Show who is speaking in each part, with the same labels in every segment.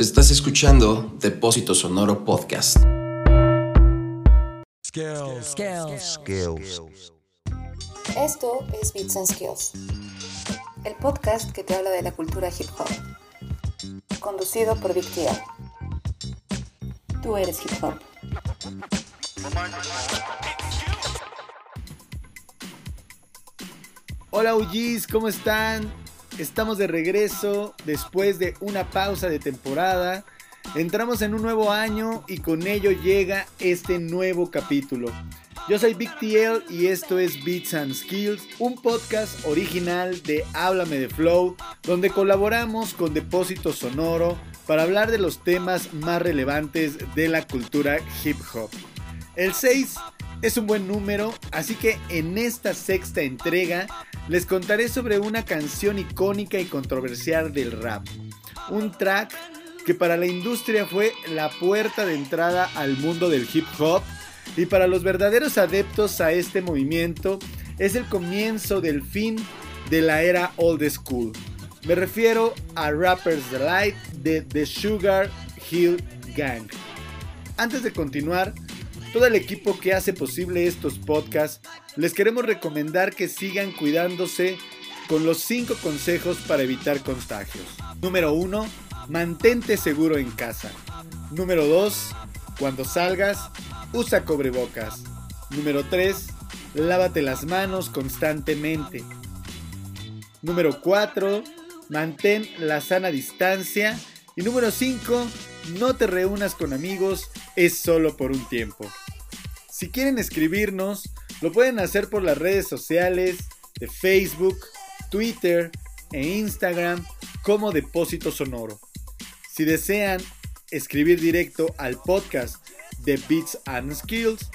Speaker 1: Estás escuchando Depósito Sonoro Podcast.
Speaker 2: Skills. Skills.
Speaker 3: Skills.
Speaker 4: Esto es Beats and Skills, el podcast que te habla de la cultura hip hop, conducido por Big TL. Tú eres hip hop.
Speaker 5: Hola UGs, ¿cómo están? Estamos de regreso después de una pausa de temporada. Entramos en un nuevo año y con ello llega este nuevo capítulo. Yo soy Big TL y esto es Beats and Skills, un podcast original de Háblame de Flow, donde colaboramos con Depósito Sonoro para hablar de los temas más relevantes de la cultura hip hop. El 6 es un buen número, así que en esta sexta entrega les contaré sobre una canción icónica y controversial del rap. Un track que para la industria fue la puerta de entrada al mundo del hip hop y para los verdaderos adeptos a este movimiento es el comienzo del fin de la era old school. Me refiero a Rapper's Delight de The Sugar Hill Gang. Antes de continuar, todo el equipo que hace posible estos podcasts, les queremos recomendar que sigan cuidándose con los 5 consejos para evitar contagios. Número 1. Mantente seguro en casa. Número 2. Cuando salgas, usa cobrebocas. Número 3. Lávate las manos constantemente. Número 4. Mantén la sana distancia. Y número 5. No te reúnas con amigos, es solo por un tiempo. Si quieren escribirnos, lo pueden hacer por las redes sociales de Facebook, Twitter e Instagram como Depósito Sonoro. Si desean escribir directo al podcast de Beats and Skills,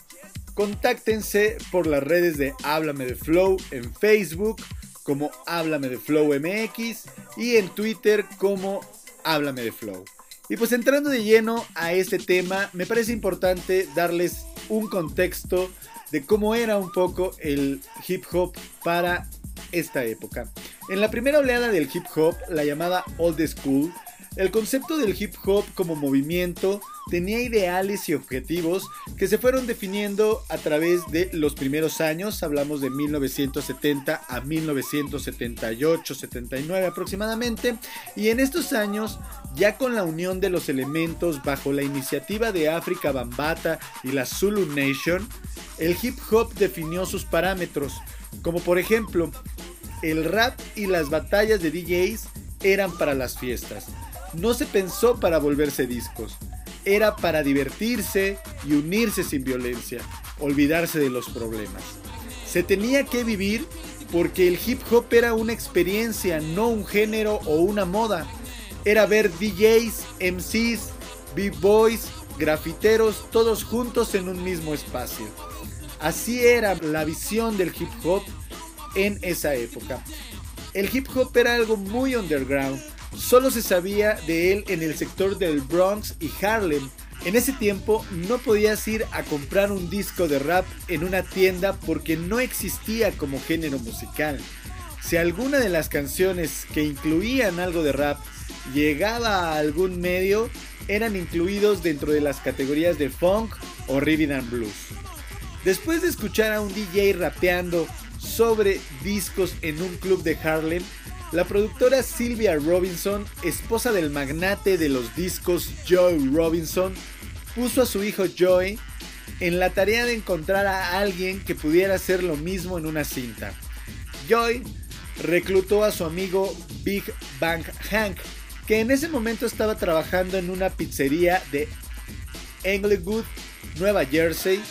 Speaker 5: contáctense por las redes de Háblame de Flow en Facebook como Háblame de Flow MX y en Twitter como Háblame de Flow. Y pues entrando de lleno a este tema, me parece importante darles un contexto de cómo era un poco el hip hop para esta época. En la primera oleada del hip hop, la llamada Old School, el concepto del hip hop como movimiento tenía ideales y objetivos que se fueron definiendo a través de los primeros años, hablamos de 1970 a 1978-79 aproximadamente, y en estos años, ya con la unión de los elementos bajo la iniciativa de África Bambata y la Zulu Nation, el hip hop definió sus parámetros, como por ejemplo, el rap y las batallas de DJs eran para las fiestas. No se pensó para volverse discos, era para divertirse y unirse sin violencia, olvidarse de los problemas. Se tenía que vivir porque el hip hop era una experiencia, no un género o una moda. Era ver DJs, MCs, B-boys, grafiteros, todos juntos en un mismo espacio. Así era la visión del hip hop en esa época. El hip hop era algo muy underground, solo se sabía de él en el sector del Bronx y Harlem. En ese tiempo no podías ir a comprar un disco de rap en una tienda porque no existía como género musical. Si alguna de las canciones que incluían algo de rap llegaba a algún medio, eran incluidos dentro de las categorías de funk o rhythm and blues. Después de escuchar a un DJ rapeando sobre discos en un club de Harlem, la productora Sylvia Robinson, esposa del magnate de los discos Joy Robinson, puso a su hijo Joy en la tarea de encontrar a alguien que pudiera hacer lo mismo en una cinta. Joy reclutó a su amigo Big Bang Hank, que en ese momento estaba trabajando en una pizzería de Englewood, Nueva Jersey,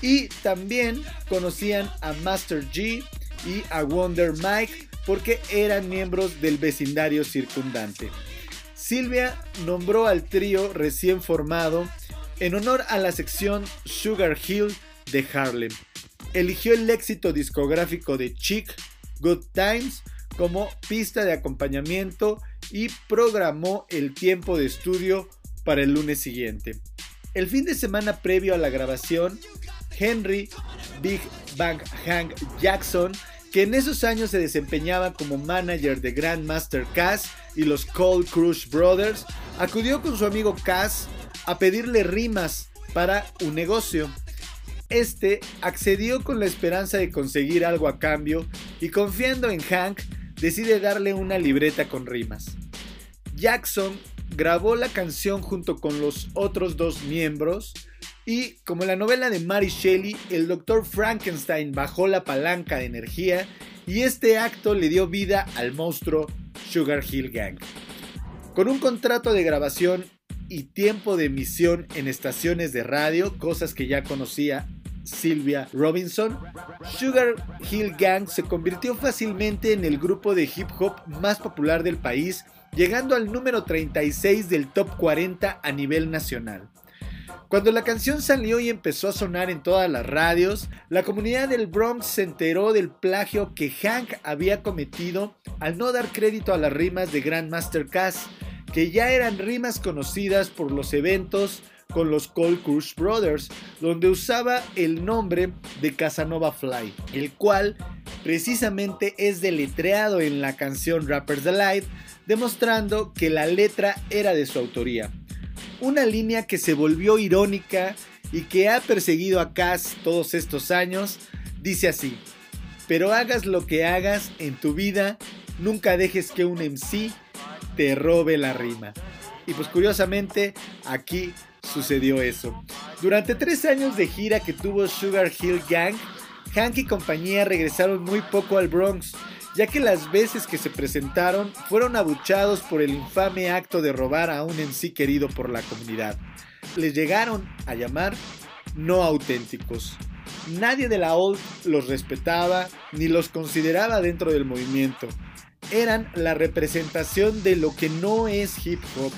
Speaker 5: y también conocían a Master G y a Wonder Mike, porque eran miembros del vecindario circundante. Silvia nombró al trío recién formado en honor a la sección Sugar Hill de Harlem. Eligió el éxito discográfico de Chick, Good Times, como pista de acompañamiento y programó el tiempo de estudio para el lunes siguiente. El fin de semana previo a la grabación, Henry Big Bang Hank Jackson que en esos años se desempeñaba como manager de Grandmaster Cass y los Cold Crush Brothers, acudió con su amigo Cass a pedirle rimas para un negocio. Este accedió con la esperanza de conseguir algo a cambio y confiando en Hank, decide darle una libreta con rimas. Jackson grabó la canción junto con los otros dos miembros y como en la novela de Mary Shelley, el Dr. Frankenstein bajó la palanca de energía y este acto le dio vida al monstruo Sugar Hill Gang. Con un contrato de grabación y tiempo de emisión en estaciones de radio, cosas que ya conocía Sylvia Robinson, Sugar Hill Gang se convirtió fácilmente en el grupo de hip hop más popular del país, llegando al número 36 del top 40 a nivel nacional. Cuando la canción salió y empezó a sonar en todas las radios, la comunidad del Bronx se enteró del plagio que Hank había cometido al no dar crédito a las rimas de Grandmaster Cass, que ya eran rimas conocidas por los eventos con los Cold Crush Brothers, donde usaba el nombre de Casanova Fly, el cual precisamente es deletreado en la canción Rappers Alive, demostrando que la letra era de su autoría. Una línea que se volvió irónica y que ha perseguido a Cass todos estos años, dice así, pero hagas lo que hagas en tu vida, nunca dejes que un MC te robe la rima. Y pues curiosamente, aquí sucedió eso. Durante tres años de gira que tuvo Sugar Hill Gang, Hank y compañía regresaron muy poco al Bronx, ya que las veces que se presentaron fueron abuchados por el infame acto de robar a un en sí querido por la comunidad. Les llegaron a llamar no auténticos. Nadie de la old los respetaba ni los consideraba dentro del movimiento. Eran la representación de lo que no es hip hop.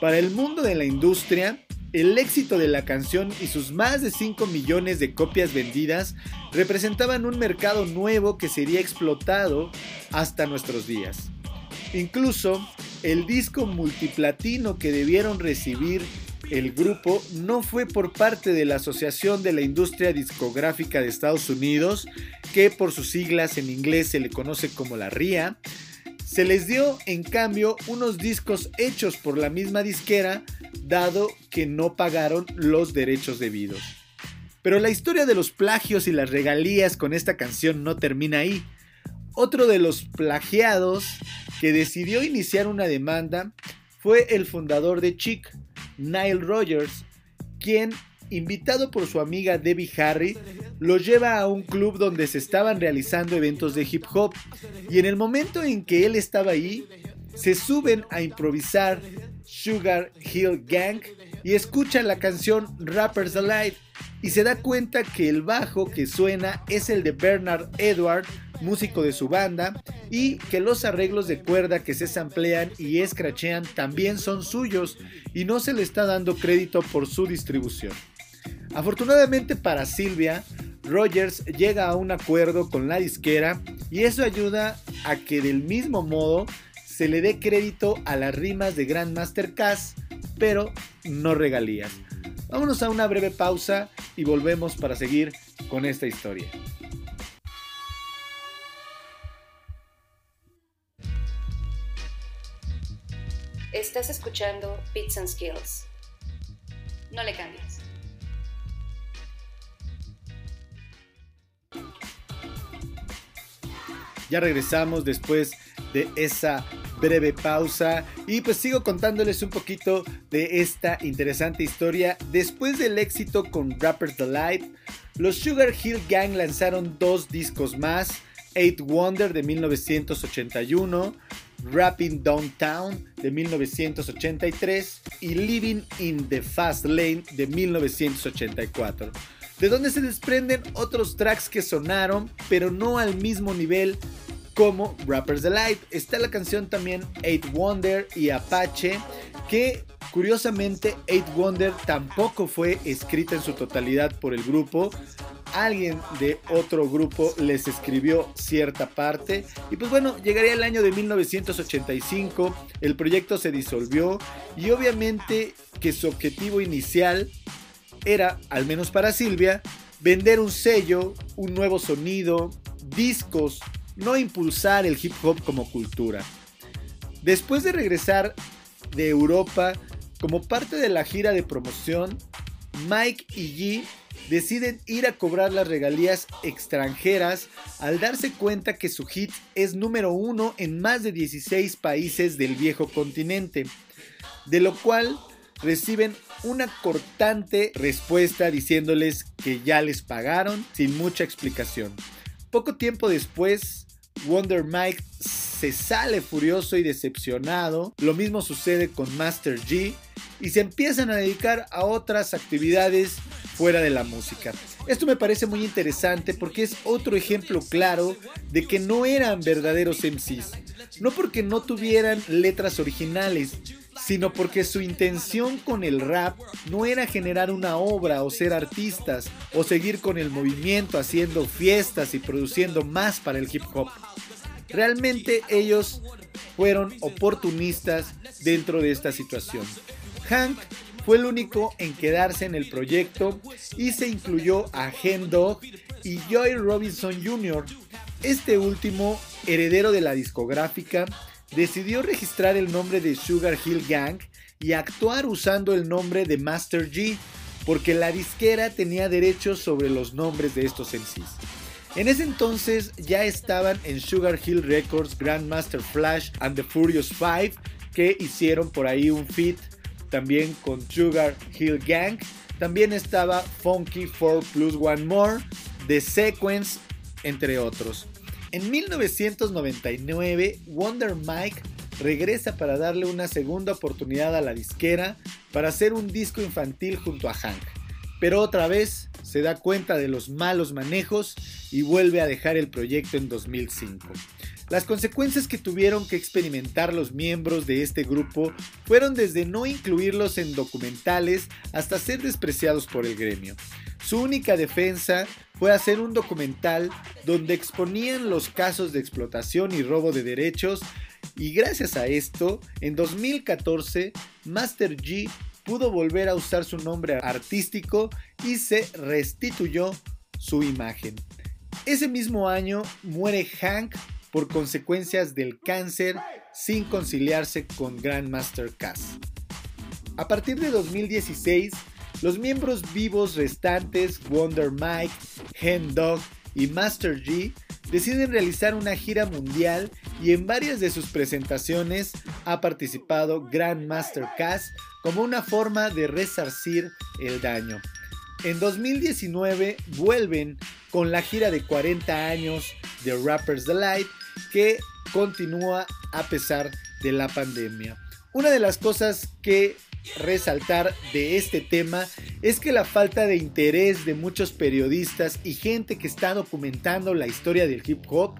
Speaker 5: Para el mundo de la industria, el éxito de la canción y sus más de 5 millones de copias vendidas representaban un mercado nuevo que sería explotado hasta nuestros días. Incluso el disco multiplatino que debieron recibir el grupo no fue por parte de la Asociación de la Industria Discográfica de Estados Unidos, que por sus siglas en inglés se le conoce como la RIA, se les dio en cambio unos discos hechos por la misma disquera, dado que no pagaron los derechos debidos. Pero la historia de los plagios y las regalías con esta canción no termina ahí. Otro de los plagiados que decidió iniciar una demanda fue el fundador de Chic, Nile Rogers, quien invitado por su amiga Debbie Harry, lo lleva a un club donde se estaban realizando eventos de hip hop y en el momento en que él estaba ahí, se suben a improvisar Sugar Hill Gang y escuchan la canción Rappers Alive y se da cuenta que el bajo que suena es el de Bernard Edward, músico de su banda, y que los arreglos de cuerda que se samplean y escrachean también son suyos y no se le está dando crédito por su distribución. Afortunadamente para Silvia, Rogers llega a un acuerdo con la disquera y eso ayuda a que del mismo modo se le dé crédito a las rimas de Grandmaster Cass, pero no regalías. Vámonos a una breve pausa y volvemos para seguir con esta historia.
Speaker 4: Estás escuchando Bits and Skills. No le cambies.
Speaker 5: Ya regresamos después de esa breve pausa y pues sigo contándoles un poquito de esta interesante historia. Después del éxito con Rappers Delight, los Sugar Hill Gang lanzaron dos discos más, Eight Wonder de 1981, Rapping Downtown de 1983 y Living in the Fast Lane de 1984 de donde se desprenden otros tracks que sonaron, pero no al mismo nivel como Rappers Delight. Está la canción también Eight Wonder y Apache, que curiosamente Eight Wonder tampoco fue escrita en su totalidad por el grupo. Alguien de otro grupo les escribió cierta parte. Y pues bueno, llegaría el año de 1985, el proyecto se disolvió y obviamente que su objetivo inicial era, al menos para Silvia, vender un sello, un nuevo sonido, discos, no impulsar el hip hop como cultura. Después de regresar de Europa como parte de la gira de promoción, Mike y G deciden ir a cobrar las regalías extranjeras al darse cuenta que su hit es número uno en más de 16 países del viejo continente, de lo cual reciben una cortante respuesta diciéndoles que ya les pagaron sin mucha explicación. Poco tiempo después, Wonder Mike se sale furioso y decepcionado. Lo mismo sucede con Master G y se empiezan a dedicar a otras actividades fuera de la música. Esto me parece muy interesante porque es otro ejemplo claro de que no eran verdaderos MCs. No porque no tuvieran letras originales, sino porque su intención con el rap no era generar una obra o ser artistas o seguir con el movimiento haciendo fiestas y produciendo más para el hip hop. Realmente ellos fueron oportunistas dentro de esta situación. Hank fue el único en quedarse en el proyecto y se incluyó a Hen Dog y Joy Robinson Jr. Este último, heredero de la discográfica, decidió registrar el nombre de Sugar Hill Gang y actuar usando el nombre de Master G, porque la disquera tenía derechos sobre los nombres de estos MCs. En ese entonces ya estaban en Sugar Hill Records Grandmaster Flash and the Furious Five, que hicieron por ahí un feat también con Sugar Hill Gang. También estaba Funky 4 Plus One More, The Sequence, entre otros. En 1999, Wonder Mike regresa para darle una segunda oportunidad a la disquera para hacer un disco infantil junto a Hank. Pero otra vez se da cuenta de los malos manejos y vuelve a dejar el proyecto en 2005. Las consecuencias que tuvieron que experimentar los miembros de este grupo fueron desde no incluirlos en documentales hasta ser despreciados por el gremio. Su única defensa fue hacer un documental donde exponían los casos de explotación y robo de derechos y gracias a esto, en 2014, Master G pudo volver a usar su nombre artístico y se restituyó su imagen. Ese mismo año muere Hank por consecuencias del cáncer sin conciliarse con Grandmaster Cass. A partir de 2016, los miembros vivos restantes, Wonder Mike, Hen Dog y Master G, deciden realizar una gira mundial y en varias de sus presentaciones ha participado Grandmaster Cass como una forma de resarcir el daño. En 2019 vuelven con la gira de 40 años de Rappers Delight que continúa a pesar de la pandemia. Una de las cosas que resaltar de este tema es que la falta de interés de muchos periodistas y gente que está documentando la historia del hip hop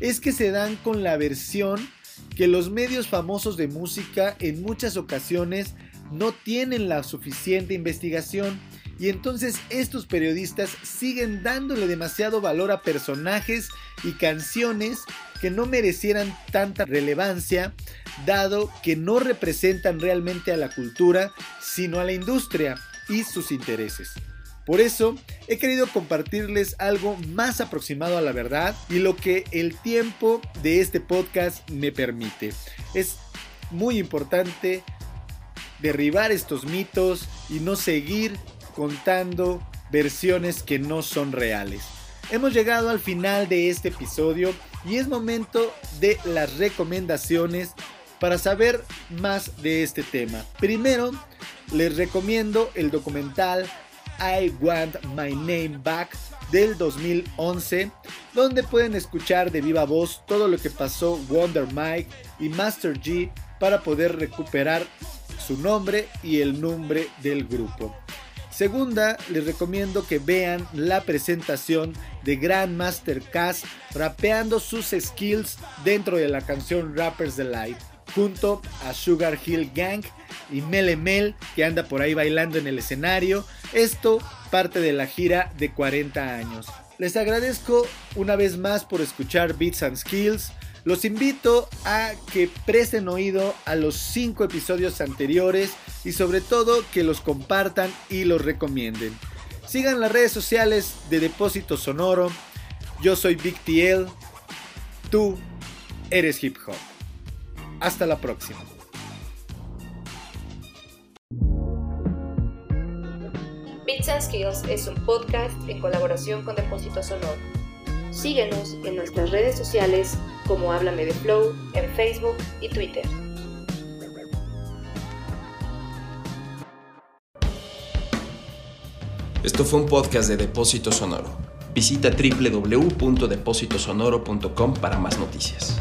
Speaker 5: es que se dan con la versión que los medios famosos de música en muchas ocasiones no tienen la suficiente investigación y entonces estos periodistas siguen dándole demasiado valor a personajes y canciones que no merecieran tanta relevancia, dado que no representan realmente a la cultura, sino a la industria y sus intereses. Por eso he querido compartirles algo más aproximado a la verdad y lo que el tiempo de este podcast me permite. Es muy importante derribar estos mitos y no seguir contando versiones que no son reales. Hemos llegado al final de este episodio y es momento de las recomendaciones para saber más de este tema. Primero, les recomiendo el documental I Want My Name Back del 2011, donde pueden escuchar de viva voz todo lo que pasó Wonder Mike y Master G para poder recuperar su nombre y el nombre del grupo. Segunda, les recomiendo que vean la presentación de Grandmaster Cass rapeando sus skills dentro de la canción Rappers Delight, junto a Sugar Hill Gang y Mele Mel que anda por ahí bailando en el escenario. Esto parte de la gira de 40 años. Les agradezco una vez más por escuchar Beats and Skills. Los invito a que presten oído a los 5 episodios anteriores y sobre todo que los compartan y los recomienden. Sigan las redes sociales de Depósito Sonoro, Yo soy Big TL. Tú eres hip hop. Hasta la próxima.
Speaker 4: Beats and Skills es un podcast en colaboración con Depósito Sonoro. Síguenos en nuestras redes sociales como Háblame de Flow en Facebook y Twitter.
Speaker 1: Esto fue un podcast de Depósito Sonoro. Visita www.depositosonoro.com para más noticias.